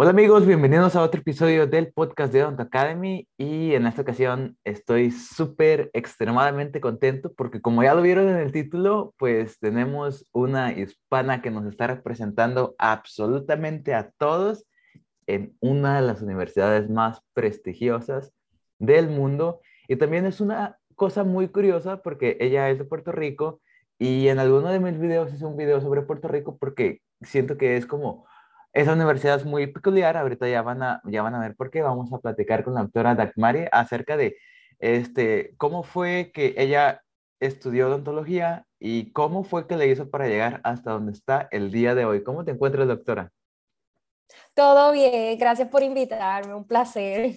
Hola amigos, bienvenidos a otro episodio del podcast de Don't Academy. Y en esta ocasión estoy súper extremadamente contento porque como ya lo vieron en el título, pues tenemos una hispana que nos está representando absolutamente a todos en una de las universidades más prestigiosas del mundo. Y también es una cosa muy curiosa porque ella es de Puerto Rico y en alguno de mis videos hice un video sobre Puerto Rico porque siento que es como esa universidad es muy peculiar, ahorita ya van a, ya van a ver por qué. Vamos a platicar con la doctora Dagmari acerca de este, cómo fue que ella estudió odontología y cómo fue que le hizo para llegar hasta donde está el día de hoy. ¿Cómo te encuentras, doctora? Todo bien, gracias por invitarme, un placer.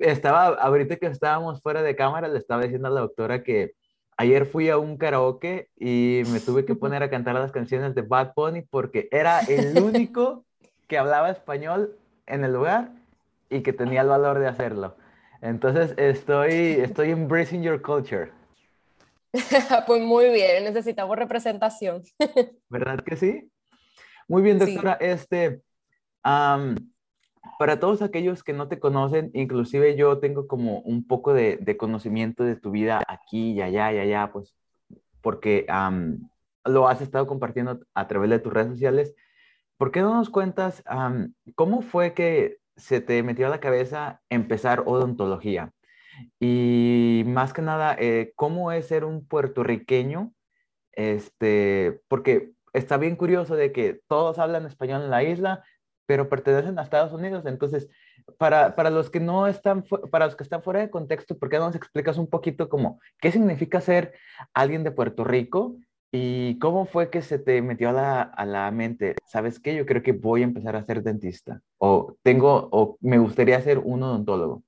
Estaba, ahorita que estábamos fuera de cámara, le estaba diciendo a la doctora que Ayer fui a un karaoke y me tuve que poner a cantar las canciones de Bad Bunny porque era el único que hablaba español en el lugar y que tenía el valor de hacerlo. Entonces estoy, estoy embracing your culture. pues muy bien, necesitamos representación. ¿Verdad que sí? Muy bien, doctora. Este, para todos aquellos que no te conocen, inclusive yo tengo como un poco de, conocimiento de tu vida aquí y allá y allá, pues porque lo has estado compartiendo a través de tus redes sociales. ¿Por qué no nos cuentas cómo fue que se te metió a la cabeza empezar odontología? Y más que nada, eh, ¿cómo es ser un puertorriqueño? Este, porque está bien curioso de que todos hablan español en la isla, pero pertenecen a Estados Unidos. Entonces, para, para, los que no están, para los que están fuera de contexto, ¿por qué no nos explicas un poquito como qué significa ser alguien de Puerto Rico y cómo fue que se te metió a la, a la mente? ¿Sabes qué? Yo creo que voy a empezar a ser dentista o tengo, o me gustaría ser un odontólogo.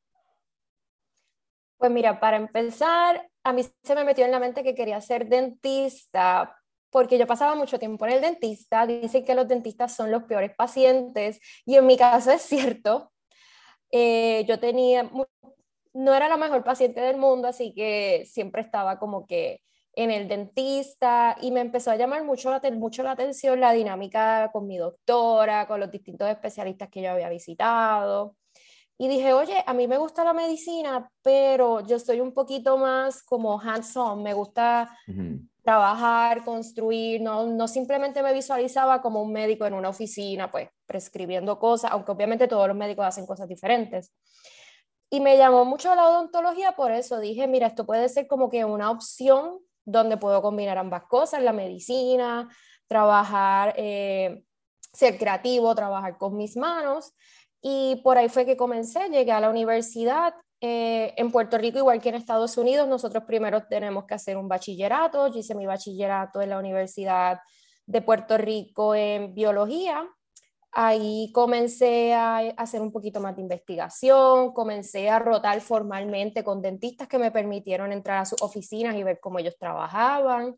Pues mira, para empezar, a mí se me metió en la mente que quería ser dentista porque yo pasaba mucho tiempo en el dentista, dicen que los dentistas son los peores pacientes y en mi caso es cierto. Eh, yo tenía, no era la mejor paciente del mundo, así que siempre estaba como que en el dentista y me empezó a llamar mucho mucho la atención la dinámica con mi doctora, con los distintos especialistas que yo había visitado. Y dije, oye, a mí me gusta la medicina, pero yo soy un poquito más como hands-on, me gusta trabajar, construir, no, no simplemente me visualizaba como un médico en una oficina, pues prescribiendo cosas, aunque obviamente todos los médicos hacen cosas diferentes. Y me llamó mucho la odontología por eso, dije, mira, esto puede ser como que una opción donde puedo combinar ambas cosas, la medicina, trabajar, eh, ser creativo, trabajar con mis manos. Y por ahí fue que comencé, llegué a la universidad, eh, en Puerto Rico, igual que en Estados Unidos, nosotros primero tenemos que hacer un bachillerato. Yo hice mi bachillerato en la Universidad de Puerto Rico en biología. Ahí comencé a hacer un poquito más de investigación, comencé a rotar formalmente con dentistas que me permitieron entrar a sus oficinas y ver cómo ellos trabajaban.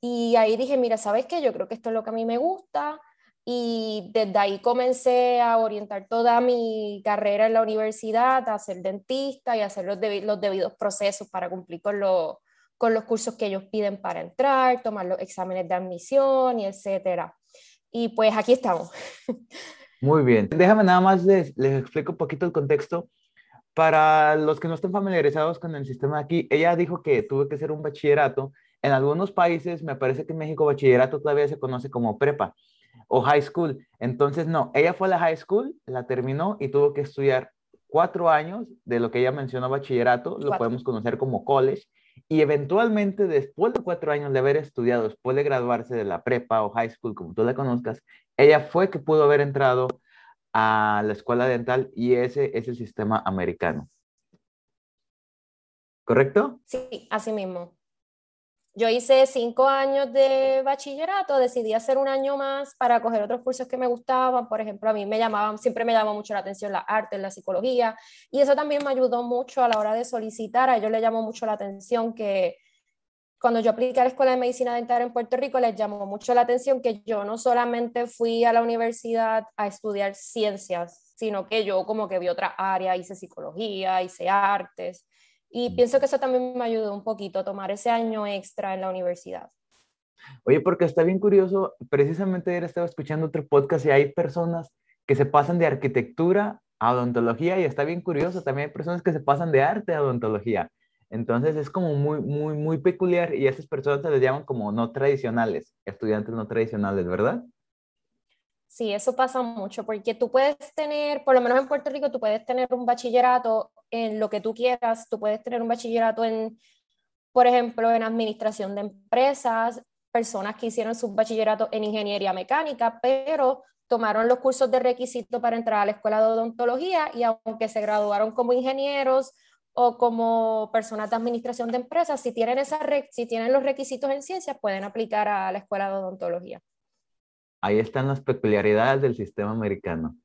Y ahí dije, mira, ¿sabes qué? Yo creo que esto es lo que a mí me gusta y desde ahí comencé a orientar toda mi carrera en la universidad, a ser dentista y hacer los, los debidos procesos para cumplir con, con los cursos que ellos piden para entrar, tomar los exámenes de admisión y etcétera. Y pues aquí estamos. Muy bien. Déjame nada más les, les explico un poquito el contexto. Para los que no estén familiarizados con el sistema aquí, ella dijo que tuve que hacer un bachillerato. En algunos países, me parece que en México bachillerato todavía se conoce como prepa o high school. Entonces, no, ella fue a la high school, la terminó y tuvo que estudiar cuatro años de lo que ella mencionó bachillerato, lo podemos conocer como college, y eventualmente después de cuatro años de haber estudiado, después de graduarse de la prepa o high school, como tú la conozcas, ella fue que pudo haber entrado a la escuela dental y ese es el sistema americano. ¿Correcto? Sí, así mismo. Yo hice cinco años de bachillerato, decidí hacer un año más para coger otros cursos que me gustaban. Por ejemplo, a mí me llamaban, siempre me llamó mucho la atención la arte, la psicología, y eso también me ayudó mucho a la hora de solicitar. A ellos les llamó mucho la atención que cuando yo apliqué a la Escuela de Medicina Dental en Puerto Rico, les llamó mucho la atención que yo no solamente fui a la universidad a estudiar ciencias, sino que yo como que vi otra área, hice psicología, hice artes. Y pienso que eso también me ayudó un poquito a tomar ese año extra en la universidad. Oye, porque está bien curioso, precisamente ayer estaba escuchando otro podcast y hay personas que se pasan de arquitectura a odontología y está bien curioso, también hay personas que se pasan de arte a odontología. Entonces es como muy, muy, muy peculiar y a esas personas se les llaman como no tradicionales, estudiantes no tradicionales, ¿verdad? Sí, eso pasa mucho, porque tú puedes tener, por lo menos en Puerto Rico, tú puedes tener un bachillerato en lo que tú quieras, tú puedes tener un bachillerato en, por ejemplo, en administración de empresas, personas que hicieron su bachillerato en ingeniería mecánica, pero tomaron los cursos de requisito para entrar a la escuela de odontología y aunque se graduaron como ingenieros o como personas de administración de empresas, si tienen, esa si tienen los requisitos en ciencias, pueden aplicar a la escuela de odontología. Ahí están las peculiaridades del sistema americano.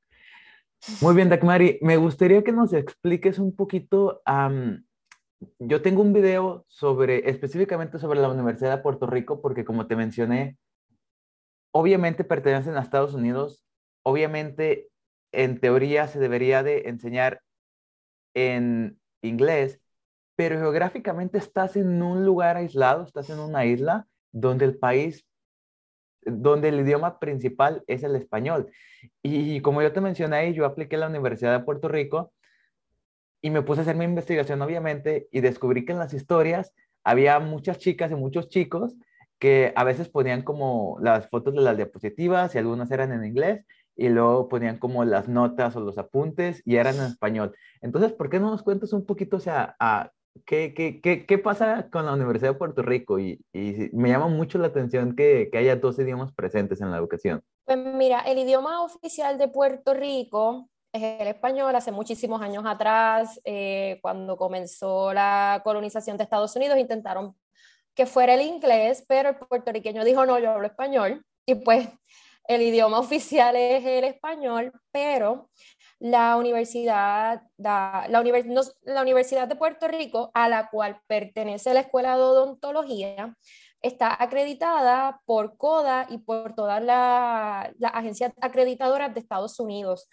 Muy bien, Dagmari, me gustaría que nos expliques un poquito. yo tengo un video sobre, específicamente sobre la Universidad de Puerto Rico, porque como te mencioné, obviamente pertenecen a Estados Unidos, obviamente en teoría se debería de enseñar en inglés, pero geográficamente estás en un lugar aislado, estás en una isla donde el país, donde el idioma principal es el español. Y como yo te mencioné, yo apliqué a la Universidad de Puerto Rico y me puse a hacer mi investigación, obviamente, y descubrí que en las historias había muchas chicas y muchos chicos que a veces ponían como las fotos de las diapositivas y algunas eran en inglés y luego ponían como las notas o los apuntes y eran en español. Entonces, ¿por qué no nos cuentas un poquito, o sea, ¿qué, qué, qué, qué, pasa con la Universidad de Puerto Rico? Y, y me llama mucho la atención que, que, haya dos idiomas presentes en la educación. Pues mira, el idioma oficial de Puerto Rico es el español. Hace muchísimos años atrás, eh, cuando comenzó la colonización de Estados Unidos, intentaron que fuera el inglés, pero el puertorriqueño dijo, no, yo hablo español. Y pues el idioma oficial es el español, pero la universidad, la, la, Universidad de Puerto Rico, a la cual pertenece la Escuela de Odontología, está acreditada por CODA y por todas las agencias acreditadoras de Estados Unidos.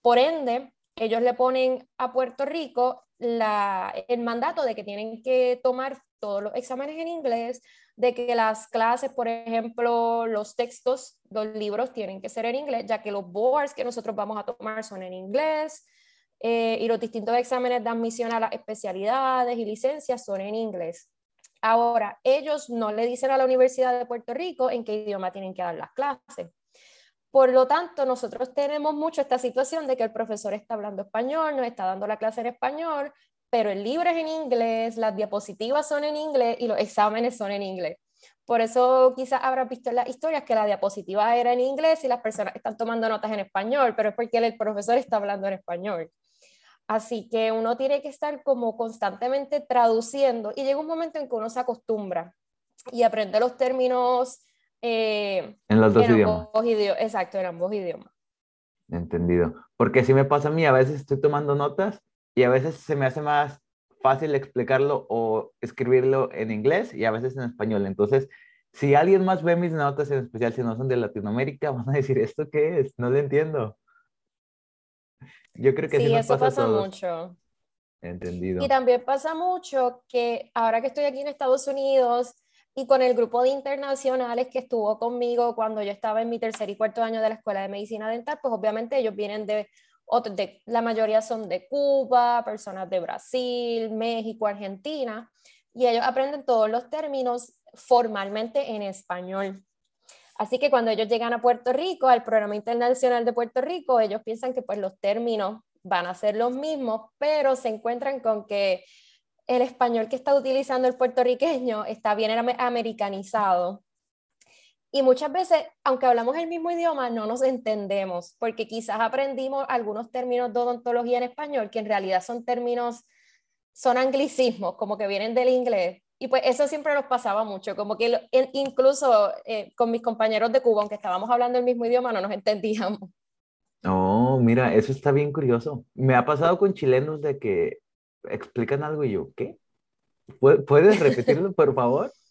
Por ende, ellos le ponen a Puerto Rico la, el mandato de que tienen que tomar todos los exámenes en inglés, de que las clases, por ejemplo, los textos, los libros tienen que ser en inglés, ya que los boards que nosotros vamos a tomar son en inglés eh, y los distintos exámenes de admisión a las especialidades y licencias son en inglés. Ahora, ellos no le dicen a la Universidad de Puerto Rico en qué idioma tienen que dar las clases. Por lo tanto, nosotros tenemos mucho esta situación de que el profesor está hablando español, nos está dando la clase en español, pero el libro es en inglés, las diapositivas son en inglés y los exámenes son en inglés. Por eso quizás habrás visto en las historias que la diapositiva era en inglés y las personas están tomando notas en español, pero es porque el profesor está hablando en español. Así que uno tiene que estar como constantemente traduciendo y llega un momento en que uno se acostumbra y aprende los términos eh, en los dos idiomas. Exacto, en ambos idiomas. Entendido. Porque si me pasa a mí, a veces estoy tomando notas y a veces se me hace más fácil explicarlo o escribirlo en inglés y a veces en español. Entonces, si alguien más ve mis notas, en especial si no son de Latinoamérica, van a decir, ¿esto qué es? No lo entiendo. Yo creo que sí, eso pasa, mucho. Entendido. Y también pasa mucho que ahora que estoy aquí en Estados Unidos y con el grupo de internacionales que estuvo conmigo cuando yo estaba en mi tercer y cuarto año de la Escuela de Medicina Dental, pues obviamente ellos vienen de la mayoría son de Cuba, personas de Brasil, México, Argentina, y ellos aprenden todos los términos formalmente en español. Así que cuando ellos llegan a Puerto Rico, al programa internacional de Puerto Rico, ellos piensan que pues los términos van a ser los mismos, pero se encuentran con que el español que está utilizando el puertorriqueño está bien americanizado y muchas veces, aunque hablamos el mismo idioma, no nos entendemos, porque quizás aprendimos algunos términos de odontología en español que en realidad son términos, son anglicismos, como que vienen del inglés. Y pues eso siempre nos pasaba mucho, como que incluso eh, con mis compañeros de Cuba, aunque estábamos hablando el mismo idioma, no nos entendíamos. Oh, mira, eso está bien curioso. Me ha pasado con chilenos de que explican algo y yo, ¿qué? ¿Puedes repetirlo, por favor?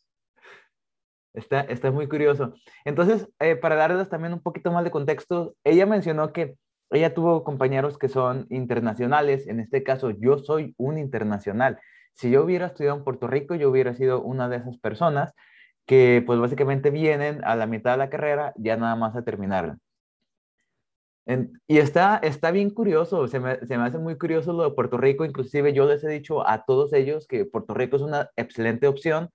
Está, está muy curioso. Entonces, eh, para darles también un poquito más de contexto, ella mencionó que ella tuvo compañeros que son internacionales. En este caso, yo soy un internacional. Si yo hubiera estudiado en Puerto Rico, yo hubiera sido una de esas personas que pues básicamente vienen a la mitad de la carrera ya nada más a terminarla. y está, está bien curioso, se me, se me, hace muy curioso lo de Puerto Rico, inclusive yo les he dicho a todos ellos que Puerto Rico es una excelente opción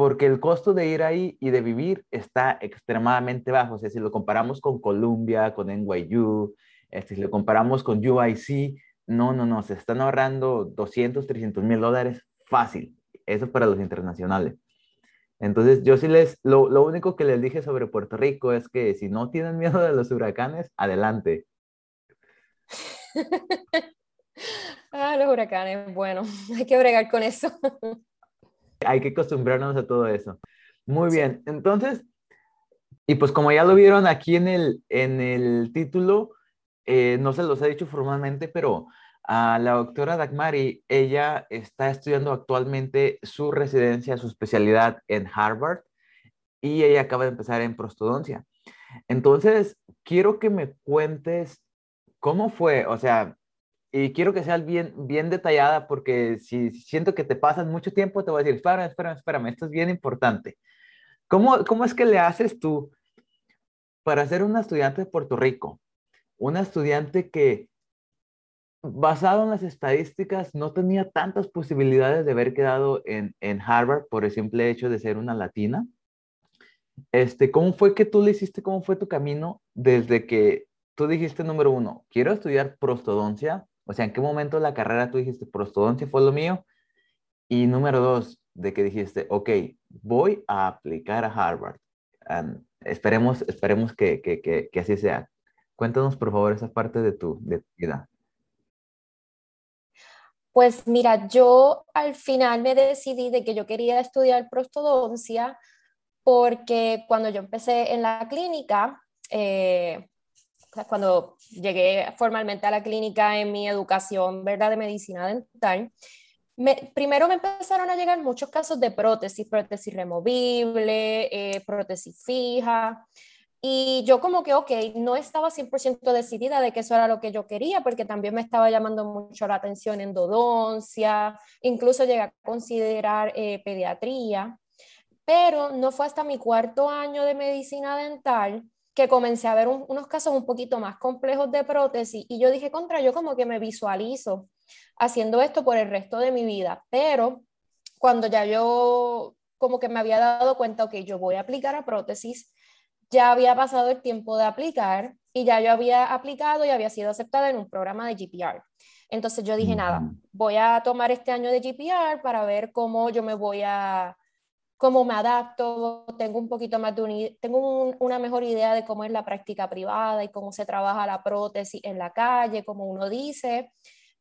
porque el costo de ir ahí y de vivir está extremadamente bajo, o sea, si lo comparamos con Columbia, con NYU, este, si lo comparamos con UIC, no, no, no, se están ahorrando 200, 300 mil dólares fácil, eso para los internacionales. Entonces, yo sí les, lo, lo, único que les dije sobre Puerto Rico es que si no tienen miedo de los huracanes, adelante. ah, los huracanes, bueno, hay que bregar con eso. hay que acostumbrarnos a todo eso. Muy bien, entonces, y pues como ya lo vieron aquí en el, en el título, eh, no se los he dicho formalmente, pero a la doctora Dagmari, ella está estudiando actualmente su residencia, su especialidad en Harvard y ella acaba de empezar en prostodoncia. Entonces, quiero que me cuentes cómo fue, o sea, y quiero que seas bien, bien detallada porque si siento que te pasas mucho tiempo, te voy a decir, espérame, espérame, espérame, esto es bien importante. ¿Cómo, cómo es que le haces tú para ser una estudiante de Puerto Rico? Una estudiante que basado en las estadísticas, no tenía tantas posibilidades de haber quedado en, en, Harvard por el simple hecho de ser una latina. Este, ¿Cómo fue que tú le hiciste? ¿Cómo fue tu camino desde que tú dijiste, número uno, quiero estudiar prostodoncia? O sea, ¿en qué momento de la carrera tú dijiste, prostodoncia fue lo mío? Y número dos, de que dijiste, ok, voy a aplicar a Harvard. esperemos esperemos que, que, que, que, así sea. Cuéntanos, por favor, esa parte de tu, de tu vida. Pues mira, yo al final me decidí de que yo quería estudiar prostodoncia porque cuando yo empecé en la clínica, eh, cuando llegué formalmente a la clínica en mi educación ¿verdad? de medicina dental, primero me empezaron a llegar muchos casos de prótesis, prótesis removible, eh, prótesis fija, y yo como que, ok, no estaba 100% decidida de que eso era lo que yo quería, porque también me estaba llamando mucho la atención endodoncia, incluso llegué a considerar eh, pediatría, pero no fue hasta mi cuarto año de medicina dental que comencé a ver unos casos un poquito más complejos de prótesis y yo dije, contra, yo como que me visualizo haciendo esto por el resto de mi vida, pero cuando ya yo como que me había dado cuenta, ok, yo voy a aplicar a prótesis, ya había pasado el tiempo de aplicar y ya yo había aplicado y había sido aceptada en un programa de GPR. Entonces yo dije, nada, voy a tomar este año de GPR para ver cómo yo me voy a, cómo me adapto, tengo un poquito más de tengo una mejor idea de cómo es la práctica privada y cómo se trabaja la prótesis en la calle, como uno dice.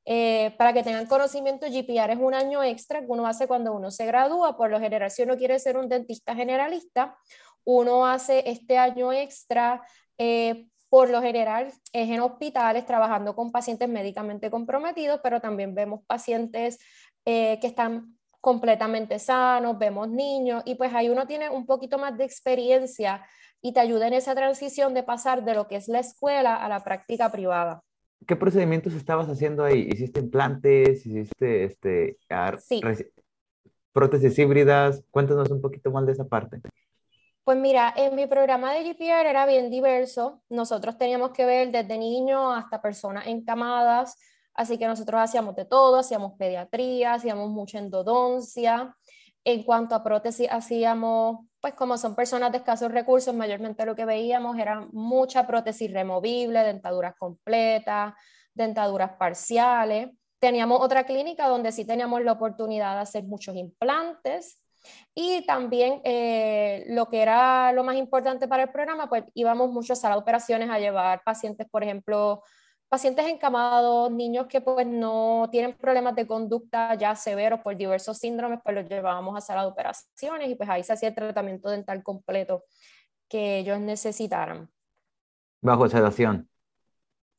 Eh, para que tengan conocimiento, GPR es un año extra que uno hace cuando uno se gradúa. Por lo general, si uno quiere ser un dentista generalista, uno hace este año extra, eh, por lo general es en hospitales trabajando con pacientes médicamente comprometidos, pero también vemos pacientes eh, que están completamente sanos, vemos niños y pues ahí uno tiene un poquito más de experiencia y te ayuda en esa transición de pasar de lo que es la escuela a la práctica privada. ¿Qué procedimientos estabas haciendo ahí? ¿Hiciste implantes? ¿Hiciste este, prótesis híbridas? Cuéntanos un poquito más de esa parte. Pues mira, en mi programa de GPR era bien diverso. Nosotros teníamos que ver desde niños hasta personas encamadas, así que nosotros hacíamos de todo, hacíamos pediatría, hacíamos mucha endodoncia. En cuanto a prótesis, hacíamos, pues como son personas de escasos recursos, mayormente lo que veíamos era mucha prótesis removible, dentaduras completas, dentaduras parciales. Teníamos otra clínica donde sí teníamos la oportunidad de hacer muchos implantes, y también eh, lo que era lo más importante para el programa, pues íbamos muchos a las operaciones a llevar pacientes, por ejemplo, pacientes encamados, niños que pues no tienen problemas de conducta ya severos por diversos síndromes, pues los llevábamos a sala de operaciones y pues ahí se hacía el tratamiento dental completo que ellos necesitaran. Bajo sedación.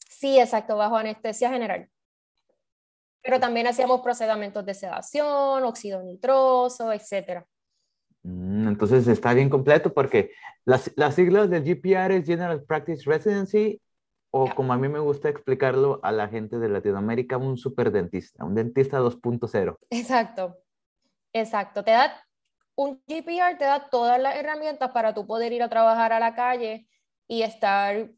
Sí, exacto, bajo anestesia general. Pero también hacíamos procedimientos de sedación, óxido nitroso, etc. Mm, entonces está bien completo porque las, las siglas del GPR es General Practice Residency o como a mí me gusta explicarlo a la gente de Latinoamérica, un superdentista, un dentista 2.0. Exacto, exacto. Te da, un GPR te da todas las herramientas para tú poder ir a trabajar a la calle y estar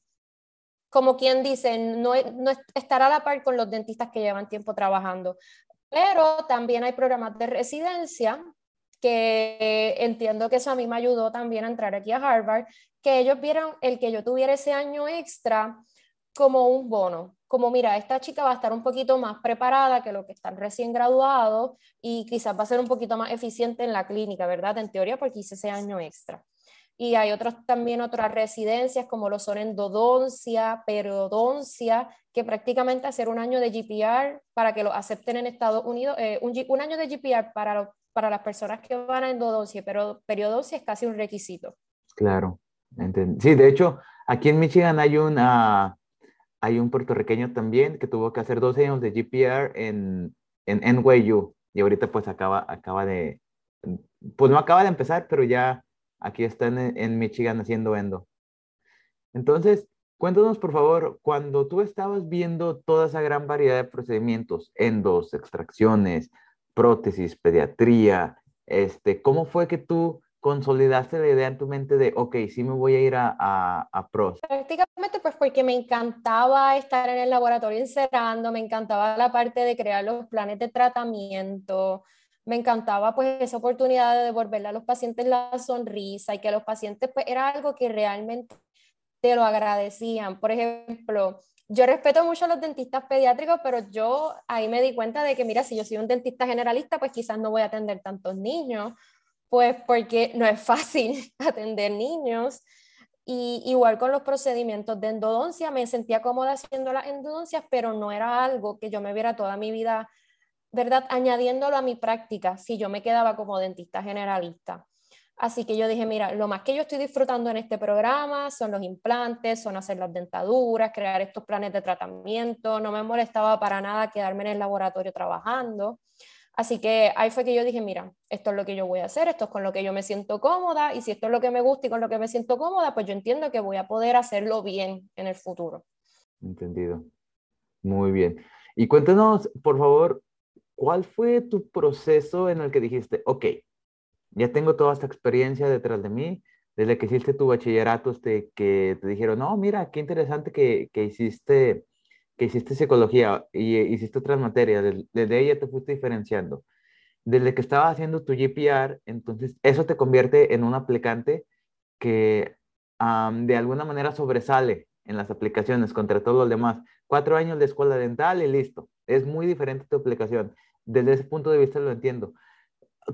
como quien dice, no, no estar a la par con los dentistas que llevan tiempo trabajando. Pero también hay programas de residencia que entiendo que eso a mí me ayudó también a entrar aquí a Harvard, que ellos vieron el que yo tuviera ese año extra como un bono, como mira, esta chica va a estar un poquito más preparada que lo que están recién graduados y quizás va a ser un poquito más eficiente en la clínica, ¿verdad? En teoría, porque hice ese año extra. Y hay otros, también otras residencias como lo son endodoncia, periodoncia, que prácticamente hacer un año de GPR para que lo acepten en Estados Unidos, eh, un, año de GPR para, para las personas que van a endodoncia, pero periodoncia es casi un requisito. Claro, sí, de hecho, aquí en Michigan hay una hay un puertorriqueño también que tuvo que hacer 12 años de GPR en, en NYU y ahorita pues acaba, acaba de, pues no acaba de empezar, pero ya aquí está en, en Michigan haciendo endo. Entonces, cuéntanos por favor, cuando tú estabas viendo toda esa gran variedad de procedimientos, endos, extracciones, prótesis, pediatría, este, ¿cómo fue que tú consolidaste la idea en tu mente de, ok, sí me voy a ir a, a, a pros? Pues porque me encantaba estar en el laboratorio encerrando, me encantaba la parte de crear los planes de tratamiento, me encantaba pues esa oportunidad de devolverle a los pacientes la sonrisa y que los pacientes pues era algo que realmente te lo agradecían. Por ejemplo, yo respeto mucho a los dentistas pediátricos, pero yo ahí me di cuenta de que, mira, si yo soy un dentista generalista, pues quizás no voy a atender tantos niños pues porque no es fácil atender niños. Y igual con los procedimientos de endodoncia, me sentía cómoda haciendo las endodoncias, pero no era algo que yo me viera toda mi vida, ¿verdad? Añadiéndolo a mi práctica, si yo me quedaba como dentista generalista. Así que yo dije, mira, lo más que yo estoy disfrutando en este programa son los implantes, son hacer las dentaduras, crear estos planes de tratamiento. No me molestaba para nada quedarme en el laboratorio trabajando. Así que ahí fue que yo dije, mira, esto es lo que yo voy a hacer, esto es con lo que yo me siento cómoda y si esto es lo que me gusta y con lo que me siento cómoda, pues yo entiendo que voy a poder hacerlo bien en el futuro. Entendido. Muy bien. Y cuéntanos, por favor, ¿cuál fue tu proceso en el que dijiste, ok, ya tengo toda esta experiencia detrás de mí, desde que hiciste tu bachillerato, este, que te dijeron, no, mira, qué interesante que, que hiciste que hiciste psicología y hiciste otras materias, desde, ella te fuiste diferenciando. Desde que estabas haciendo tu GPR, entonces eso te convierte en un aplicante que de alguna manera sobresale en las aplicaciones contra todo lo demás. Cuatro años de escuela dental y listo. Es muy diferente tu aplicación. Desde ese punto de vista lo entiendo.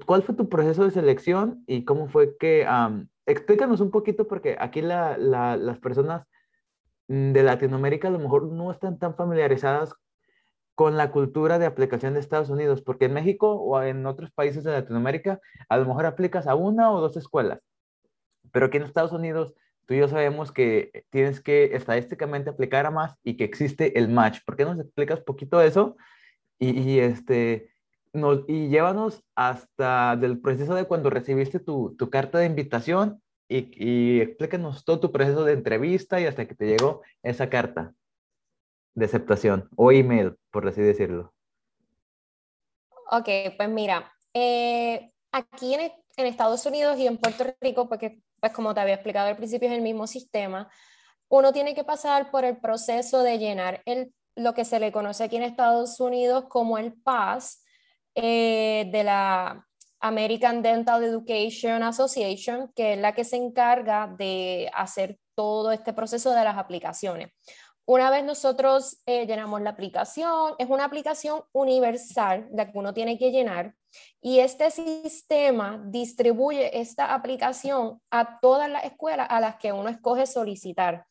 ¿Cuál fue tu proceso de selección y cómo fue que... explícanos un poquito porque aquí las personas de Latinoamérica a lo mejor no están tan familiarizadas con la cultura de aplicación de Estados Unidos, porque en México o en otros países de Latinoamérica a lo mejor aplicas a una o dos escuelas, pero aquí en Estados Unidos tú y yo sabemos que tienes que estadísticamente aplicar a más y que existe el match. ¿Por qué nos explicas poquito eso? Y, este, nos, y llévanos hasta del proceso de cuando recibiste tu, tu carta de invitación y, y explícanos todo tu proceso de entrevista y hasta que te llegó esa carta de aceptación o email, por así decirlo. Ok, pues mira, eh, aquí en, en, Estados Unidos y en Puerto Rico, porque pues como te había explicado al principio es el mismo sistema, uno tiene que pasar por el proceso de llenar el, lo que se le conoce aquí en Estados Unidos como el PAS eh, de la American Dental Education Association, que es la que se encarga de hacer todo este proceso de las aplicaciones. Una vez nosotros eh, llenamos la aplicación, es una aplicación universal la que uno tiene que llenar y este sistema distribuye esta aplicación a todas las escuelas a las que uno escoge solicitar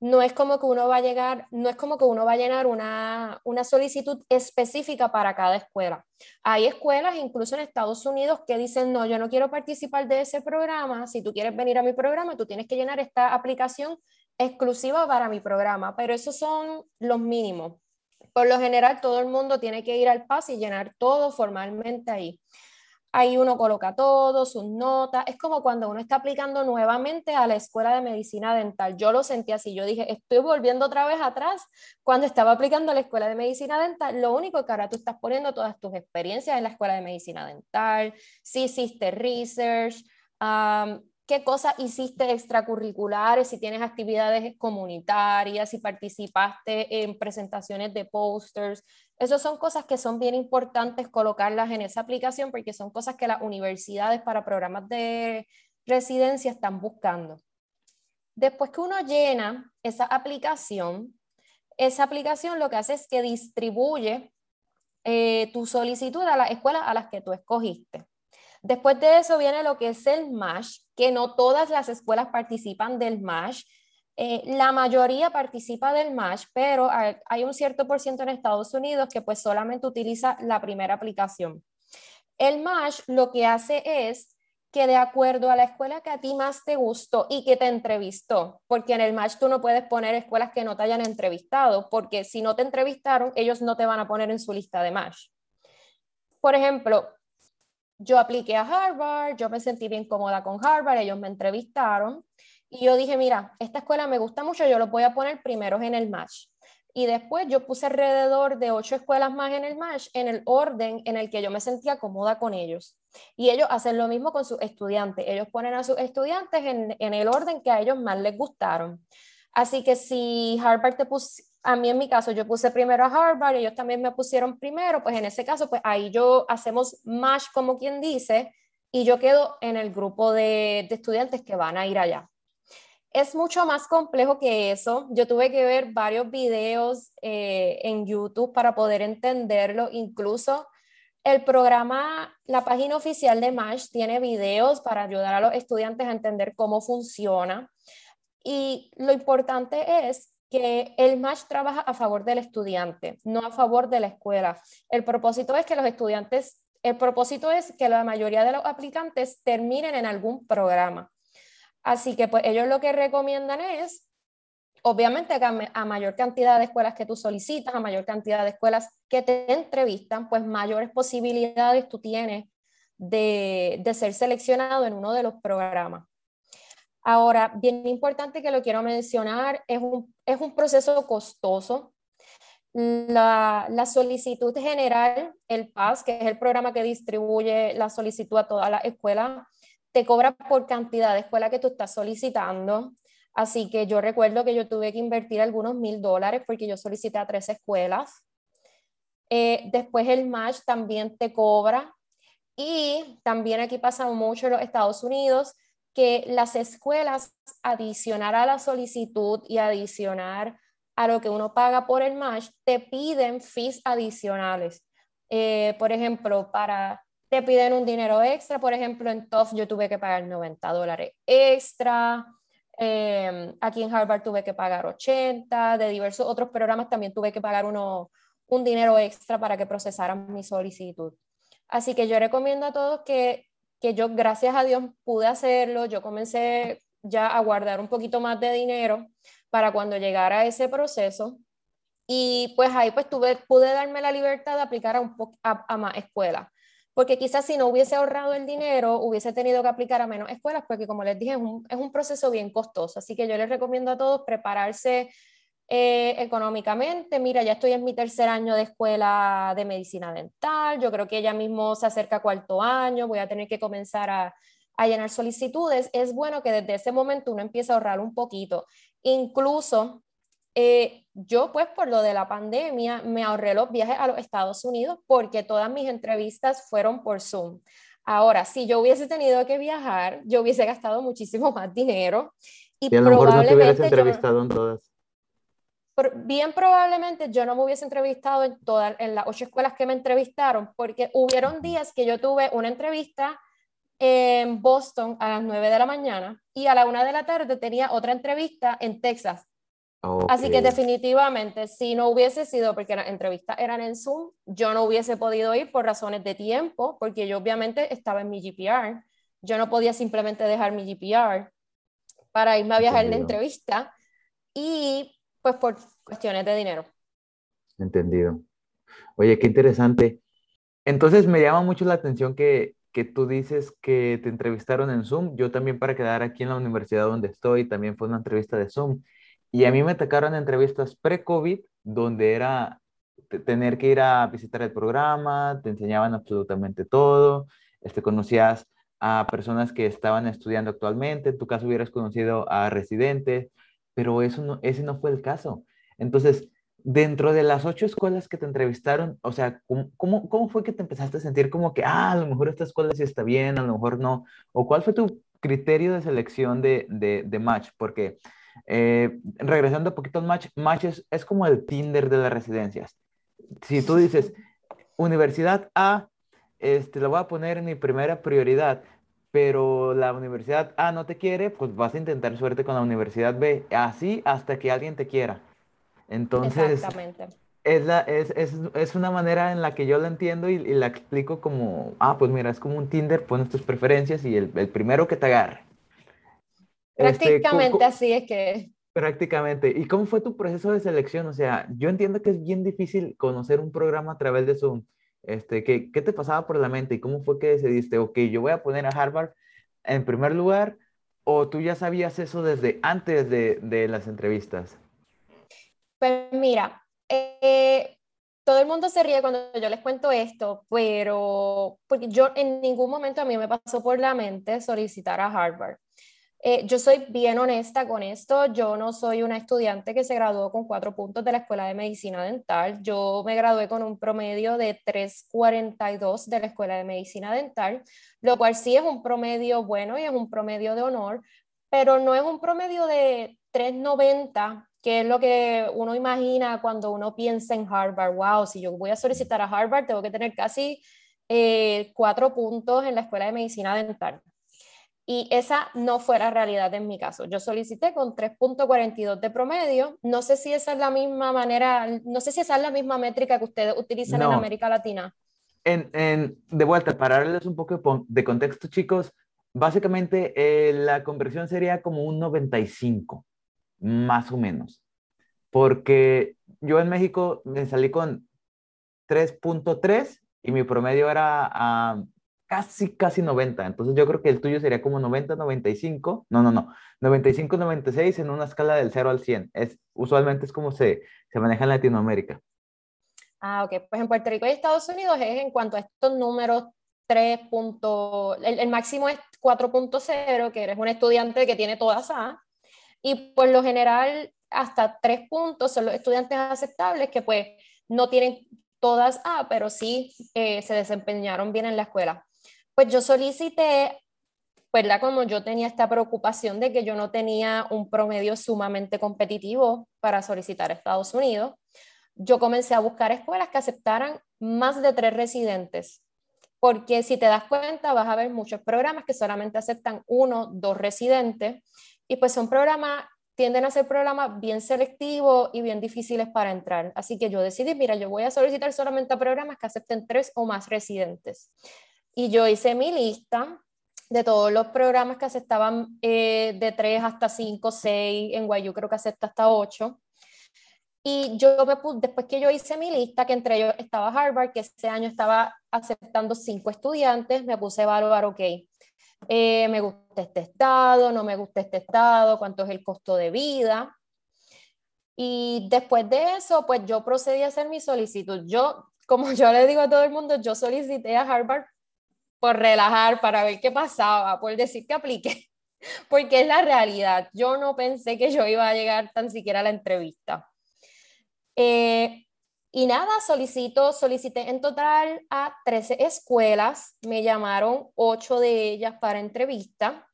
no es como que uno va a llegar, no es como que uno va a llenar una, solicitud específica para cada escuela. Hay escuelas, incluso en Estados Unidos, que dicen, no, yo no quiero participar de ese programa, si tú quieres venir a mi programa, tú tienes que llenar esta aplicación exclusiva para mi programa, pero esos son los mínimos. Por lo general, todo el mundo tiene que ir al PAS y llenar todo formalmente ahí ahí uno coloca todo, sus notas, es como cuando uno está aplicando nuevamente a la escuela de medicina dental. Yo lo sentí así, yo dije, estoy volviendo otra vez atrás cuando estaba aplicando a la escuela de medicina dental, lo único que ahora tú estás poniendo todas tus experiencias en la escuela de medicina dental, si hiciste research, qué cosas hiciste extracurriculares, si tienes actividades comunitarias, si participaste en presentaciones de posters. Esas son cosas que son bien importantes colocarlas en esa aplicación porque son cosas que las universidades para programas de residencia están buscando. Después que uno llena esa aplicación, esa aplicación lo que hace es que distribuye eh, tu solicitud a las escuelas a las que tú escogiste. Después de eso viene lo que es el MASH, que no todas las escuelas participan del MASH. Eh, la mayoría participa del MASH, pero hay un cierto por ciento en Estados Unidos que pues solamente utiliza la primera aplicación. El MASH lo que hace es que de acuerdo a la escuela que a ti más te gustó y que te entrevistó, porque en el match tú no puedes poner escuelas que no te hayan entrevistado, porque si no te entrevistaron, ellos no te van a poner en su lista de match. Por ejemplo, yo apliqué a Harvard, yo me sentí bien cómoda con Harvard, ellos me entrevistaron y yo dije, mira, esta escuela me gusta mucho, yo lo voy a poner primero en el match. Y después yo puse alrededor de ocho escuelas más en el match, en el orden en el que yo me sentía cómoda con ellos. Y ellos hacen lo mismo con sus estudiantes. Ellos ponen a sus estudiantes en, en el orden que a ellos más les gustaron. Así que si Harvard te puso, a mí en mi caso yo puse primero a Harvard, ellos también me pusieron primero, pues en ese caso, pues ahí yo hacemos match como quien dice, y yo quedo en el grupo de, de estudiantes que van a ir allá. Es mucho más complejo que eso. Yo tuve que ver varios videos eh, en YouTube para poder entenderlo. Incluso el programa, la página oficial de MASH tiene videos para ayudar a los estudiantes a entender cómo funciona. Y lo importante es que el MASH trabaja a favor del estudiante, no a favor de la escuela. El propósito es que los estudiantes, el propósito es que la mayoría de los aplicantes terminen en algún programa. Así que pues ellos lo que recomiendan es, obviamente a, mayor cantidad de escuelas que tú solicitas, a mayor cantidad de escuelas que te entrevistan, pues mayores posibilidades tú tienes de, ser seleccionado en uno de los programas. Ahora, bien importante que lo quiero mencionar, es un, es un proceso costoso. La, la, solicitud general, el PAS, que es el programa que distribuye la solicitud a todas las escuelas, te cobra por cantidad de escuela que tú estás solicitando. Así que yo recuerdo que yo tuve que invertir algunos mil dólares porque yo solicité a tres escuelas. Eh, después el match también te cobra. Y también aquí pasa mucho en los Estados Unidos que las escuelas adicionar a la solicitud y adicionar a lo que uno paga por el match, te piden fees adicionales. Eh, por ejemplo, para te piden un dinero extra. Por ejemplo, en TOEFL yo tuve que pagar 90 dólares extra. Em, aquí en Harvard tuve que pagar 80. De diversos otros programas también tuve que pagar uno, un dinero extra para que procesaran mi solicitud. Así que yo recomiendo a todos que, que yo, gracias a Dios, pude hacerlo. Yo comencé ya a guardar un poquito más de dinero para cuando llegara ese proceso. Y pues ahí pues tuve, pude darme la libertad de aplicar a, un a, a más escuelas porque quizás si no hubiese ahorrado el dinero, hubiese tenido que aplicar a menos escuelas, porque como les dije, es un, es un proceso bien costoso. Así que yo les recomiendo a todos prepararse eh, económicamente. Mira, ya estoy en mi tercer año de escuela de medicina dental, yo creo que ya mismo se acerca cuarto año, voy a tener que comenzar a, a llenar solicitudes. Es bueno que desde ese momento uno empiece a ahorrar un poquito. Incluso eh, yo pues por lo de la pandemia me ahorré los viajes a los Estados Unidos porque todas mis entrevistas fueron por Zoom. Ahora, si yo hubiese tenido que viajar, yo hubiese gastado muchísimo más dinero y, a lo mejor no te hubieras entrevistado en todas. Bien probablemente yo no me hubiese entrevistado en todas, en las ocho escuelas que me entrevistaron, porque hubieron días que yo tuve una entrevista en Boston a las 9 de la mañana y a la 1 de la tarde tenía otra entrevista en Texas Así que definitivamente, si no hubiese sido porque las entrevistas eran en Zoom, yo no hubiese podido ir por razones de tiempo, porque yo obviamente estaba en mi GPR. Yo no podía simplemente dejar mi GPR para irme a viajar la entrevista y pues por cuestiones de dinero. Entendido. Oye, qué interesante. Entonces me llama mucho la atención que, que tú dices que te entrevistaron en Zoom. Yo también para quedar aquí en la universidad donde estoy, también fue una entrevista de Zoom. Y a mí me tocaron entrevistas pre-COVID, donde era tener que ir a visitar el programa, te enseñaban absolutamente todo, este, conocías a personas que estaban estudiando actualmente, en tu caso hubieras conocido a residentes, pero eso no, ese no fue el caso. Entonces, dentro de las ocho escuelas que te entrevistaron, o sea, ¿cómo, cómo, fue que te empezaste a sentir como que, ah, a lo mejor esta escuela sí está bien, a lo mejor no? ¿O cuál fue tu criterio de selección de, de, match? Porque, eh, regresando un poquito al match, match es, es como el Tinder de las residencias. Si tú dices, Universidad A, este, la voy a poner en mi primera prioridad, pero la universidad A no te quiere, pues vas a intentar suerte con la universidad B, así hasta que alguien te quiera. Entonces, Es, la, es, es, es, una manera en la que yo la entiendo y, la explico como, ah, pues mira, es como un Tinder, pones tus preferencias y el, el primero que te agarre. Este, Prácticamente así es que... Prácticamente. ¿Y cómo fue tu proceso de selección? O sea, yo entiendo que es bien difícil conocer un programa a través de Zoom. Este, ¿qué, ¿Qué te pasaba por la mente y cómo fue que decidiste, ok, yo voy a poner a Harvard en primer lugar o tú ya sabías eso desde antes de, de las entrevistas? Pues mira, eh, todo el mundo se ríe cuando yo les cuento esto, pero porque yo en ningún momento a mí me pasó por la mente solicitar a Harvard. Eh, yo soy bien honesta con esto. Yo no soy una estudiante que se graduó con cuatro puntos de la Escuela de Medicina Dental. Yo me gradué con un promedio de 3.42 de la Escuela de Medicina Dental, lo cual sí es un promedio bueno y es un promedio de honor, pero no es un promedio de 3.90 que es lo que uno imagina cuando uno piensa en Harvard. Wow, si yo voy a solicitar a Harvard, tengo que tener casi eh, cuatro puntos en la Escuela de Medicina Dental. Y esa no fue la realidad en mi caso. Yo solicité con 3.42 de promedio. No sé si esa es la misma manera, no sé si esa es la misma métrica que ustedes utilizan en América Latina. En, en, de vuelta, para darles un poco de contexto, chicos, básicamente eh, la conversión sería como un 95, más o menos. Porque yo en México me salí con 3.3 y mi promedio era a casi, casi 90. Entonces yo creo que el tuyo sería como 90, 95. No, no, no. 95, 96 en una escala del 0 al 100. Es, usualmente es como se, se maneja en Latinoamérica. Ah, ok. Pues en Puerto Rico y Estados Unidos es en cuanto a estos números 3. El, el máximo es 4.0, que eres un estudiante que tiene todas A. Y por lo general, hasta 3 puntos son los estudiantes aceptables que pues no tienen todas A, pero sí eh, se desempeñaron bien en la escuela. Pues yo solicité, ¿verdad? Como yo tenía esta preocupación de que yo no tenía un promedio sumamente competitivo para solicitar a Estados Unidos, yo comencé a buscar escuelas que aceptaran más de tres residentes. Porque si te das cuenta, vas a ver muchos programas que solamente aceptan uno, dos residentes, y pues son programas tienden a ser programas bien selectivos y bien difíciles para entrar. Así que yo decidí, mira, yo voy a solicitar solamente a programas que acepten tres o más residentes. Y yo hice mi lista de todos los programas que aceptaban eh, de 3 hasta 5, 6, en Guayú creo que acepta hasta 8. Y yo me puse, después que yo hice mi lista, que entre ellos estaba Harvard, que ese año estaba aceptando 5 estudiantes, me puse a evaluar, ok, eh, me gusta este estado, no me gusta este estado, cuánto es el costo de vida. Y después de eso, pues yo procedí a hacer mi solicitud. Yo, como yo le digo a todo el mundo, yo solicité a Harvard por relajar, para ver qué pasaba, por decir que aplique, porque es la realidad. Yo no pensé que yo iba a llegar tan siquiera a la entrevista. Eh, y nada, solicito, solicité en total a 13 escuelas, me llamaron 8 de ellas para entrevista.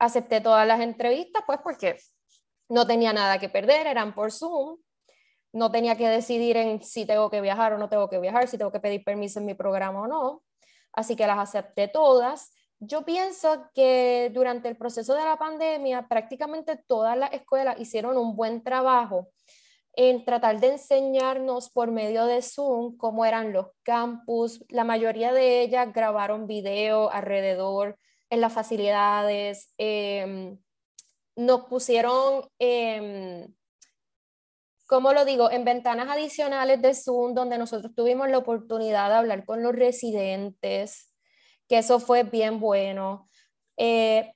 Acepté todas las entrevistas, pues porque no tenía nada que perder, eran por Zoom. No tenía que decidir en si tengo que viajar o no tengo que viajar, si tengo que pedir permiso en mi programa o no así que las acepté todas. Yo pienso que durante el proceso de la pandemia prácticamente todas las escuelas hicieron un buen trabajo en tratar de enseñarnos por medio de Zoom cómo eran los campus. La mayoría de ellas grabaron video alrededor en las facilidades. Em, nos pusieron em, ¿cómo lo digo? En ventanas adicionales de Zoom, donde nosotros tuvimos la oportunidad de hablar con los residentes, que eso fue bien bueno. Eh,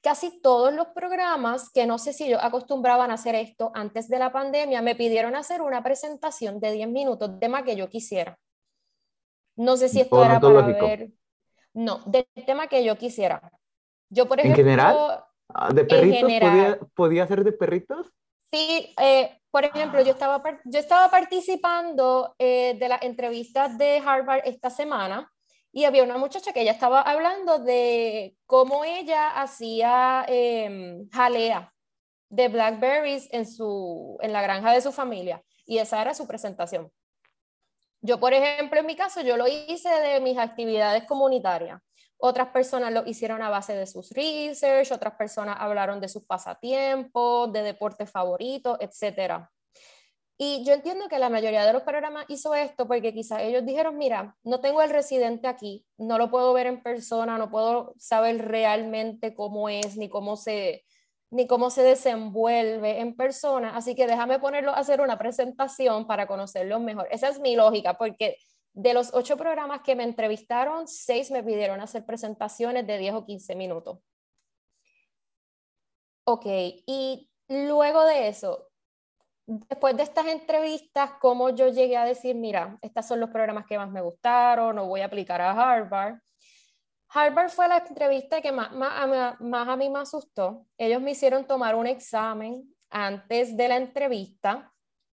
casi todos los programas, que no sé si yo acostumbraban a hacer esto antes de la pandemia, me pidieron hacer una presentación de 10 minutos, tema que yo quisiera. No sé si esto era para ver No, del tema que yo quisiera. Yo, por ejemplo... ¿En general? Ah, ¿De perritos? ¿Podía, ¿Podía ser de perritos? Sí, eh, por ejemplo, yo, estaba, yo estaba participando eh, de las entrevistas de Harvard esta semana y había una muchacha que ella estaba hablando de cómo ella hacía em, jalea de blackberries en, su, en la granja de su familia y esa era su presentación. Yo, por ejemplo, en mi caso, yo lo hice de mis actividades comunitarias. Otras personas lo hicieron a base de sus research, otras personas hablaron de sus pasatiempos, de deportes favoritos, etc. Y yo entiendo que la mayoría de los programas hizo esto porque quizás ellos dijeron, mira, no tengo el residente aquí, no lo puedo ver en persona, no puedo saber realmente cómo es ni cómo se, ni cómo se desenvuelve en persona, así que déjame ponerlo a hacer una presentación para conocerlo mejor. Esa es mi lógica, porque de los ocho programas que me entrevistaron, seis me pidieron hacer presentaciones de 10 o 15 minutos. Ok, y luego de eso, después de estas entrevistas, ¿cómo yo llegué a decir, mira, estos son los programas que más me gustaron, o voy a aplicar a Harvard? Harvard fue la entrevista que más, más, a mí me asustó. Ellos me hicieron tomar un examen antes de la entrevista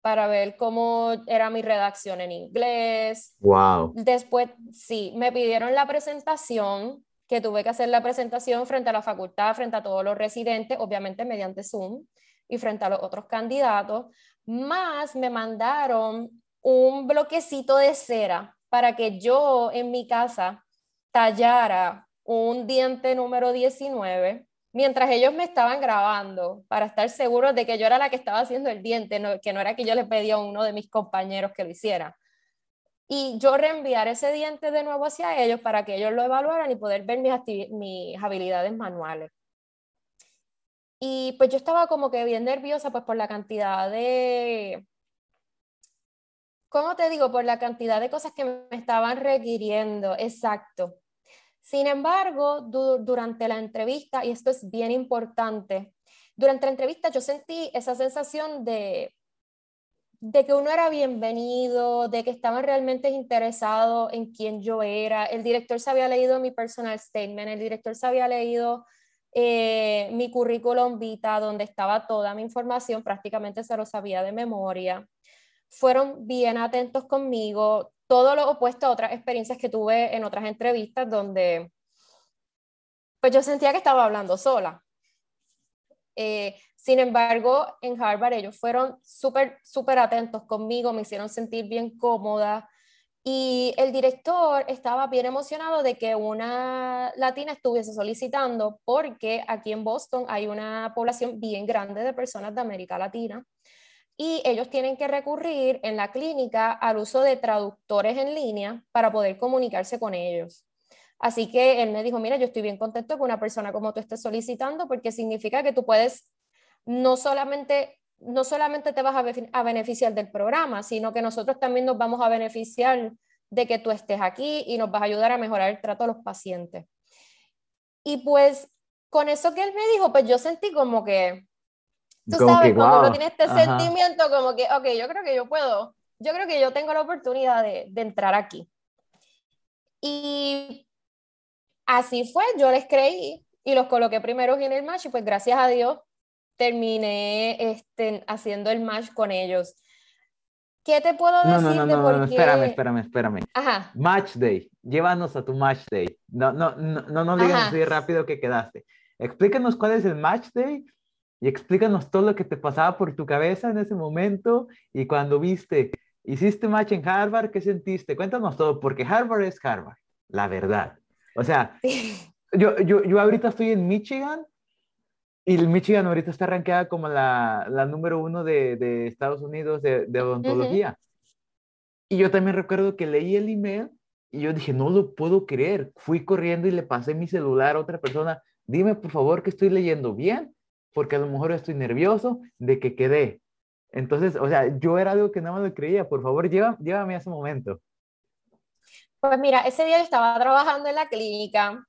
para ver cómo era mi redacción en inglés. Wow. Después, sí, me pidieron la presentación, que tuve que hacer la presentación frente a la facultad, frente a todos los residentes, obviamente mediante Zoom, y frente a los otros candidatos. Más me mandaron un bloquecito de cera para que yo en mi casa tallara un diente número 19 mientras ellos me estaban grabando para estar seguros de que yo era la que estaba haciendo el diente, que no era que yo le pedía a uno de mis compañeros que lo hiciera. Y yo reenviar ese diente de nuevo hacia ellos para que ellos lo evaluaran y poder ver mis, mis habilidades manuales. Y pues yo estaba como que bien nerviosa pues por la cantidad de, ¿cómo te digo? Por la cantidad de cosas que me estaban requiriendo, exacto. Sin embargo, durante la entrevista, y esto es bien importante, durante la entrevista yo sentí esa sensación de, de que uno era bienvenido, de que estaban realmente interesados en quién yo era. El director se había leído mi personal statement, el director se había leído eh, mi currículum vita, donde estaba toda mi información, prácticamente se lo sabía de memoria. Fueron bien atentos conmigo, todo lo opuesto a otras experiencias que tuve en otras entrevistas donde pues yo sentía que estaba hablando sola. Eh, sin embargo, en Harvard ellos fueron súper, súper atentos conmigo, me hicieron sentir bien cómoda y el director estaba bien emocionado de que una latina estuviese solicitando porque aquí en Boston hay una población bien grande de personas de América Latina y ellos tienen que recurrir en la clínica al uso de traductores en línea para poder comunicarse con ellos. Así que él me dijo, mira, yo estoy bien contento que una persona como tú estés solicitando porque significa que tú puedes no solamente, no solamente te vas a, a beneficiar del programa, sino que nosotros también nos vamos a beneficiar de que tú estés aquí y nos vas a ayudar a mejorar el trato a los pacientes. Y pues con eso que él me dijo, pues yo sentí como que, Tú sabes, cuando uno tiene este sentimiento como que, ok, yo creo que yo puedo, yo creo que yo tengo la oportunidad de, de entrar aquí. Y así fue, yo les creí y los coloqué primero en el match y pues gracias a Dios terminé este, haciendo el match con ellos. ¿Qué te puedo decir no, no, no, no, no, espérame, espérame, espérame. Ajá. Match day, llévanos a tu match day. No, no, no, no, no digas así rápido que quedaste. Explícanos cuál es el match day y explícanos todo lo que te pasaba por tu cabeza en ese momento y cuando viste, hiciste match en Harvard, ¿qué sentiste? Cuéntanos todo, porque Harvard es Harvard, la verdad. O sea, yo, yo, yo ahorita estoy en Michigan y el Michigan ahorita está rankeada como la, la número uno de, de, Estados Unidos de, de odontología. Y yo también recuerdo que leí el email y yo dije, no lo puedo creer. Fui corriendo y le pasé mi celular a otra persona. Dime, por favor, que estoy leyendo bien porque a lo mejor estoy nervioso de que quedé. Entonces, o sea, yo era algo que no me lo creía. Por favor, llévame a ese momento. Pues mira, ese día yo estaba trabajando en la clínica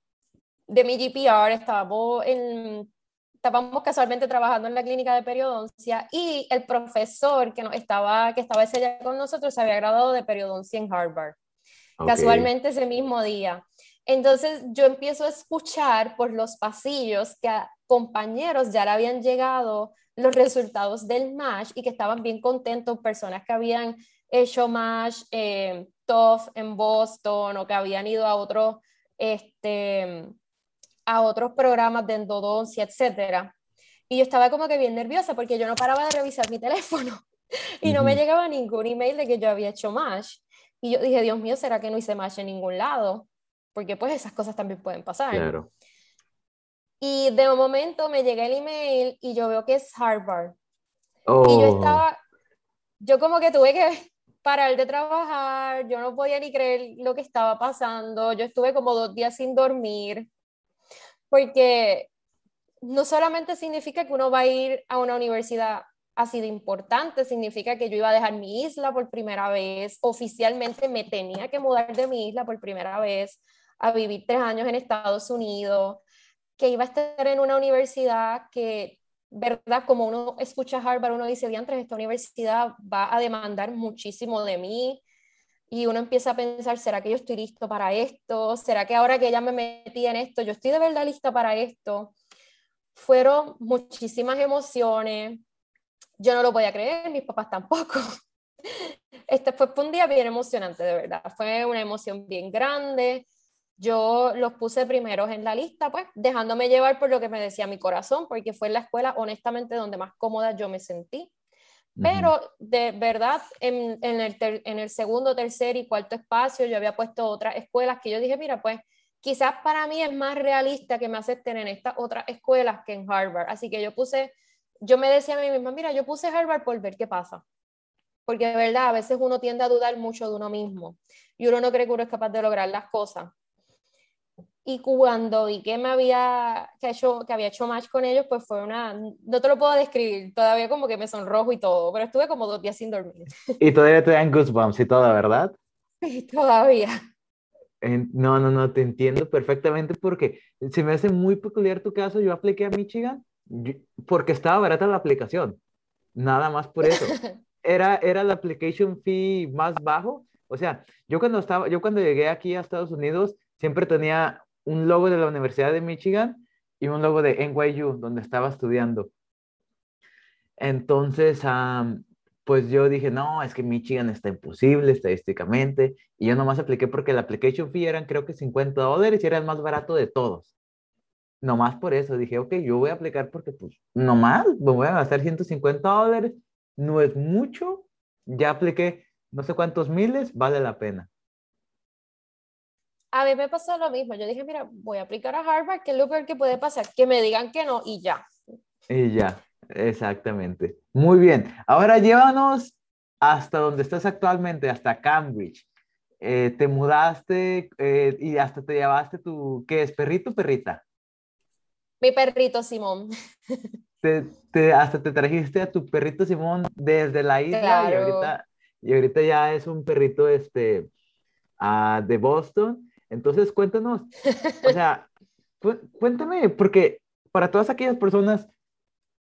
de mi GPR, estábamos, en, estábamos casualmente trabajando en la clínica de periodoncia y el profesor que, estaba, que estaba ese día con nosotros se había graduado de periodoncia en Harvard, casualmente ese mismo día. Entonces yo empiezo a escuchar por los pasillos que a compañeros ya le habían llegado los resultados del match y que estaban bien contentos, personas que habían hecho match eh, TOF en Boston o que habían ido a otros este, a otros programas de endodoncia, etcétera. Y yo estaba como que bien nerviosa porque yo no paraba de revisar mi teléfono y no me llegaba ningún email de que yo había hecho match. Y yo dije, Dios mío, ¿será que no hice match en ningún lado? porque pues esas cosas también pueden pasar. Claro. Y de un momento me llega el email y yo veo que es Harvard. Y yo oh. estaba, yo como que tuve que parar de trabajar, yo no podía ni creer lo que estaba pasando, yo estuve como dos días sin dormir, porque no solamente significa que uno va a ir a una universidad así de importante, significa que yo iba a dejar mi isla por primera vez, oficialmente me tenía que mudar de mi isla por primera vez, a vivir tres años en Estados Unidos, que iba a estar en una universidad que, ¿verdad? Como uno escucha Harvard, uno dice, diantres, esta universidad va a demandar muchísimo de mí. Y uno empieza a pensar, ¿será que yo estoy listo para esto? ¿Será que ahora que ya me metí en esto, yo estoy de verdad lista para esto? Fueron muchísimas emociones. Yo no lo podía creer, mis papás tampoco. Este fue un día bien emocionante, de verdad. Fue una emoción bien grande yo los puse primeros en la lista, pues dejándome llevar por lo que me decía mi corazón, porque fue la escuela, honestamente, donde más cómoda yo me sentí. Pero de verdad, en, en, el en el segundo, tercer y cuarto espacio, yo había puesto otras escuelas que yo dije, mira, pues quizás para mí es más realista que me acepten en estas otras escuelas que en Harvard. Así que yo puse, yo me decía a mí misma, mira, yo puse Harvard por ver qué pasa. Porque de verdad, a veces uno tiende a dudar mucho de uno mismo y uno no cree que uno es capaz de lograr las cosas. Y cuando vi que me había, que, hecho, que había hecho match con ellos, pues fue una, no te lo puedo describir, todavía como que me sonrojo y todo, pero estuve como dos días sin dormir. Y todavía te dan goosebumps y todo, ¿verdad? Sí, todavía. No, no, no, te entiendo perfectamente porque se me hace muy peculiar tu caso. Yo apliqué a Michigan porque estaba barata la aplicación, nada más por eso. Era, era la application fee más bajo. O sea, yo cuando, estaba, yo cuando llegué aquí a Estados Unidos, siempre tenía un logo de la Universidad de Michigan y un logo de NYU, donde estaba estudiando. Entonces, pues yo dije, no, es que Michigan está imposible estadísticamente. Y yo nomás apliqué porque la application fee eran creo que 50 dólares y era el más barato de todos. Nomás por eso dije, ok, yo voy a aplicar porque pues nomás voy a gastar 150 dólares. No es mucho. Ya apliqué no sé cuántos miles, vale la pena. A mí me pasó lo mismo. Yo dije, mira, voy a aplicar a Harvard, que es lo peor que puede pasar? Que me digan que no y ya. Y ya, exactamente. Muy bien. Ahora llévanos hasta donde estás actualmente, hasta Cambridge. Eh, te mudaste eh, y hasta te llevaste tu, ¿qué es? ¿Perrito o perrita? Mi perrito Simón. Te, hasta te trajiste a tu perrito Simón desde la isla y, ahorita, y ahorita ya es un perrito este, uh, de Boston entonces, cuéntanos, o sea, cuéntame, porque para todas aquellas personas,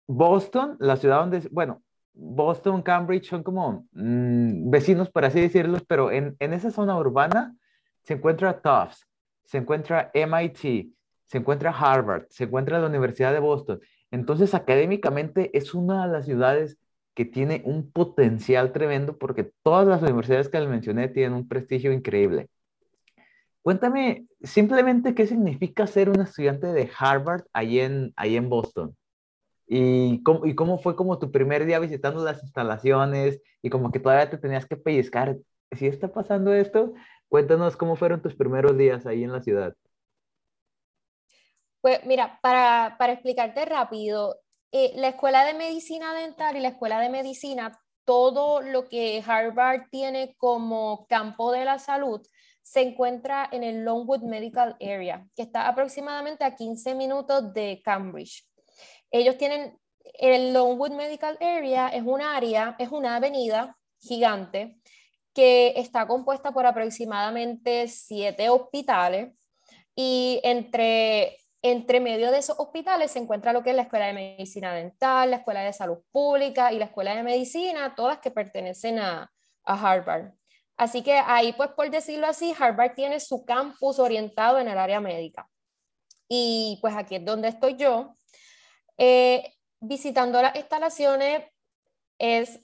Boston, la ciudad donde, bueno, Boston, Cambridge son como mm, vecinos, por así decirlo, pero en, en, esa zona urbana se encuentra Tufts, se encuentra MIT, se encuentra Harvard, se encuentra la Universidad de Boston. Entonces, académicamente es una de las ciudades que tiene un potencial tremendo porque todas las universidades que les mencioné tienen un prestigio increíble. Cuéntame simplemente qué significa ser un estudiante de Harvard ahí en, ahí en Boston. Y cómo, y cómo fue como tu primer día visitando las instalaciones y como que todavía te tenías que pellizcar. Si está pasando esto, cuéntanos cómo fueron tus primeros días ahí en la ciudad. Pues mira, para, para explicarte rápido, eh, la Escuela de Medicina Dental y la Escuela de Medicina, todo lo que Harvard tiene como campo de la salud, se encuentra en el Longwood Medical Area, que está aproximadamente a 15 minutos de Cambridge. Ellos tienen, el Longwood Medical Area es un área, es una avenida gigante que está compuesta por aproximadamente siete hospitales y entre, entre medio de esos hospitales se encuentra lo que es la Escuela de Medicina Dental, la Escuela de Salud Pública y la Escuela de Medicina, todas que pertenecen a, a Harvard. Así que ahí, pues por decirlo así, Harvard tiene su campus orientado en el área médica. Y pues aquí es donde estoy yo. Eh, visitando las instalaciones, es,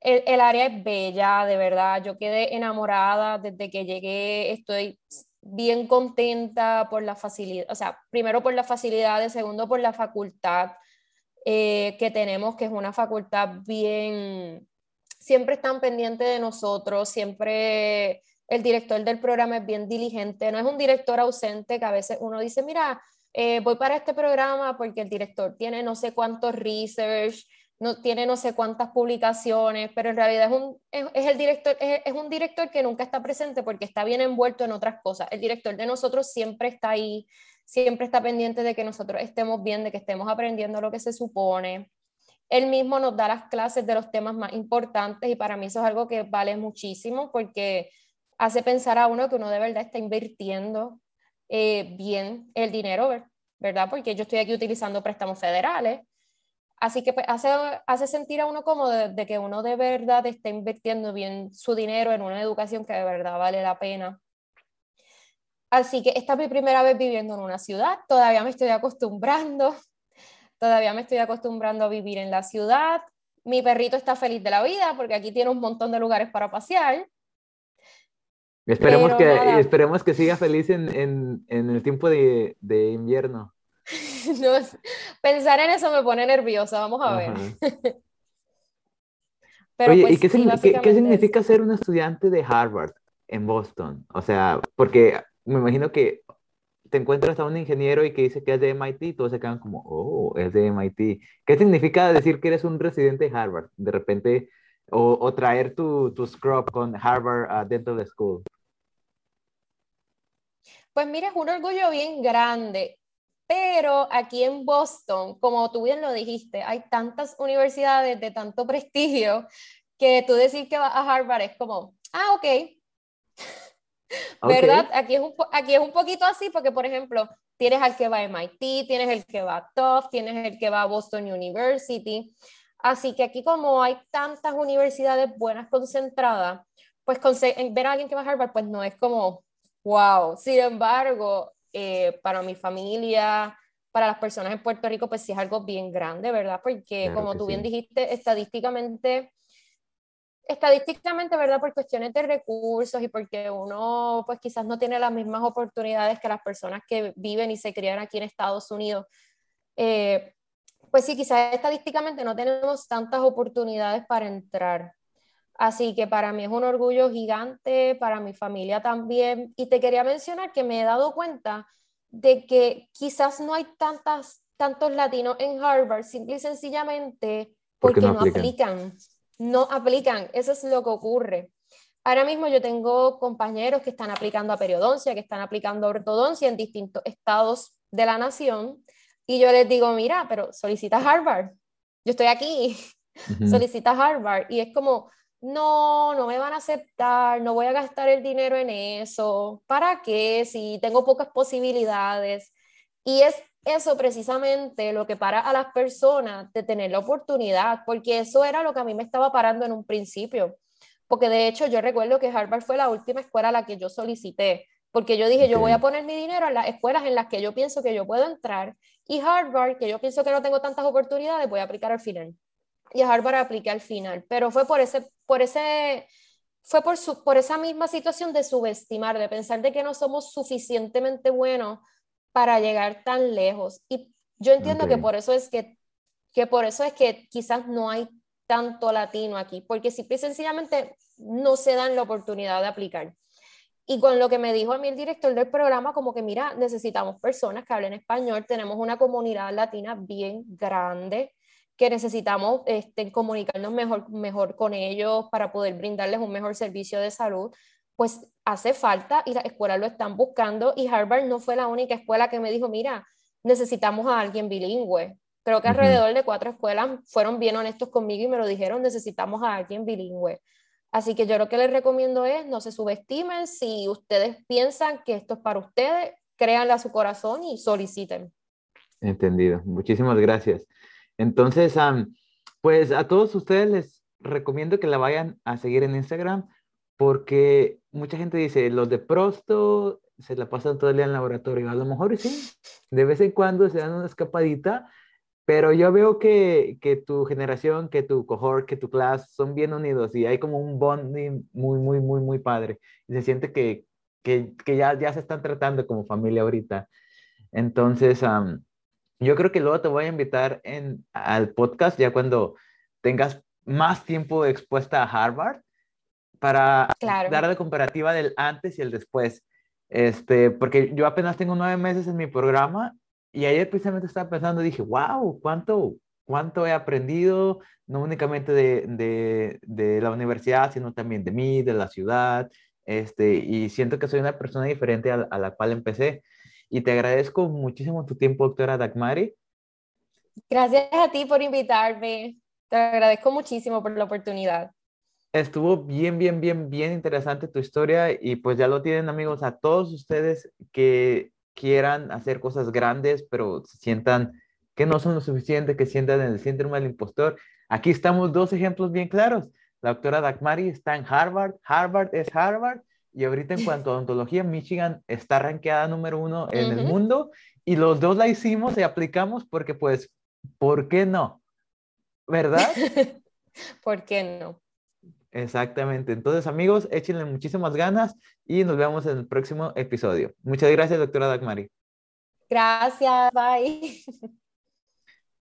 el, área es bella, de verdad. Yo quedé enamorada desde que llegué, estoy bien contenta por la facilidad, o sea, primero por la facilidad, segundo por la facultad eh, que tenemos, que es una facultad bien, siempre están pendientes de nosotros, siempre el director del programa es bien diligente, no es un director ausente que a veces uno dice, mira, eh, voy para este programa porque el director tiene no sé cuántos research, no tiene no sé cuántas publicaciones, pero en realidad es un, el director, es, un director que nunca está presente porque está bien envuelto en otras cosas. El director de nosotros siempre está ahí, siempre está pendiente de que nosotros estemos bien, de que estemos aprendiendo lo que se supone. Él mismo nos da las clases de los temas más importantes y para mí eso es algo que vale muchísimo porque hace pensar a uno que uno de verdad está invirtiendo eh, bien el dinero, ¿verdad? Porque yo estoy aquí utilizando préstamos federales Así que pues, hace, hace sentir a uno como de, que uno de verdad está invirtiendo bien su dinero en una educación que de verdad vale la pena. Así que esta es mi primera vez viviendo en una ciudad, todavía me estoy acostumbrando, todavía me estoy acostumbrando a vivir en la ciudad. Mi perrito está feliz de la vida porque aquí tiene un montón de lugares para pasear. Esperemos, que, esperemos que siga feliz en, en, en el tiempo de, de invierno. no, pensar en eso me pone nerviosa, vamos a ver. Oye, ¿y pues qué, significa ser un estudiante de Harvard en Boston? O sea, porque me imagino que te encuentras a un ingeniero y que dice que es de MIT todos se quedan como, oh, es de MIT. ¿Qué significa decir que eres un residente de Harvard? De repente, o, traer tu, tu scrub con Harvard uh, Dental School. Pues mira, es un orgullo bien grande. Pero aquí en Boston, como tú bien lo dijiste, hay tantas universidades de tanto prestigio que tú decir que vas a Harvard es como, ah, ok. ¿Verdad? Aquí es, un, aquí es un poquito así porque, por ejemplo, tienes al que va a MIT, tienes el que va a Tufts, tienes el que va a Boston University. Así que aquí como hay tantas universidades buenas concentradas, pues ver a alguien que va a Harvard, pues no es como, wow. Sin embargo, eh, para mi familia, para las personas en Puerto Rico, pues sí es algo bien grande, ¿verdad? Porque como tú bien dijiste, estadísticamente, estadísticamente, ¿verdad? Por cuestiones de recursos y porque uno, pues quizás no tiene las mismas oportunidades que las personas que viven y se crían aquí en Estados Unidos. Eh, pues sí, quizás estadísticamente no tenemos tantas oportunidades para entrar. Así que para mí es un orgullo gigante, para mi familia también. Y te quería mencionar que me he dado cuenta de que quizás no hay tantas, tantos latinos en Harvard, simple y sencillamente porque no, aplican? No aplican, eso es lo que ocurre. Ahora mismo yo tengo compañeros que están aplicando a periodoncia, que están aplicando a ortodoncia en distintos estados de la nación, y yo les digo, mira, pero solicita Harvard, yo estoy aquí, solicita Harvard, y es como, no, no me van a aceptar, no voy a gastar el dinero en eso, ¿para qué? Si tengo pocas posibilidades. Y es eso precisamente lo que para a las personas de tener la oportunidad, porque eso era lo que a mí me estaba parando en un principio. Porque de hecho yo recuerdo que Harvard fue la última escuela a la que yo solicité, porque yo dije, yo voy a poner mi dinero en las escuelas en las que yo pienso que yo puedo entrar, y Harvard, que yo pienso que no tengo tantas oportunidades, voy a aplicar al final y a Harvard apliqué al final, pero fue por ese, por ese, fue por, su, por esa misma situación de subestimar, de pensar de que no somos suficientemente buenos para llegar tan lejos. Y yo entiendo que por eso es que, que por eso es que quizás no hay tanto latino aquí, porque simple y sencillamente no se dan la oportunidad de aplicar. Y con lo que me dijo a mí el director del programa, como que mira, necesitamos personas que hablen español, tenemos una comunidad latina bien grande, que necesitamos este, comunicarnos mejor, mejor con ellos para poder brindarles un mejor servicio de salud, pues hace falta y las escuelas lo están buscando y Harvard no fue la única escuela que me dijo, mira, necesitamos a alguien bilingüe. Creo que alrededor de cuatro escuelas fueron bien honestos conmigo y me lo dijeron, necesitamos a alguien bilingüe. Así que yo lo que les recomiendo es, no se subestimen, si ustedes piensan que esto es para ustedes, créanle a su corazón y soliciten. Entendido. Muchísimas gracias. Entonces, pues a todos ustedes les recomiendo que la vayan a seguir en Instagram porque mucha gente dice, los de prosto se la pasan todo el día en el laboratorio. A lo mejor sí, de vez en cuando se dan una escapadita, pero yo veo que, que tu generación, que tu cohort, que tu clase son bien unidos y hay como un bonding muy, muy, muy, muy padre. Y se siente que, que, que ya, ya se están tratando como familia ahorita. Entonces, yo creo que luego te voy a invitar en, al podcast ya cuando tengas más tiempo expuesta a Harvard para dar la comparativa del antes y el después. Este, porque yo apenas tengo nueve meses en mi programa y ayer precisamente estaba pensando, dije, wow, ¿cuánto, cuánto he aprendido, no únicamente de, de, de, la universidad, sino también de mí, de la ciudad, este, y siento que soy una persona diferente a, a la cual empecé. Y te agradezco muchísimo tu tiempo, doctora Dagmari. Gracias a ti por invitarme. Te agradezco muchísimo por la oportunidad. Estuvo bien, bien, bien, bien interesante tu historia y pues ya lo tienen amigos a todos ustedes que quieran hacer cosas grandes, pero se sientan que no son lo suficiente, que sientan el síndrome del impostor. Aquí estamos dos ejemplos bien claros. La doctora Dagmari está en Harvard, Harvard es Harvard, y ahorita en cuanto a odontología, Michigan está rankeada número uno en el mundo, y los dos la hicimos y aplicamos porque pues, ¿por qué no? ¿Verdad? ¿Por qué no? Exactamente. Entonces, amigos, échenle muchísimas ganas y nos vemos en el próximo episodio. Muchas gracias, doctora Dagmari. Gracias, bye.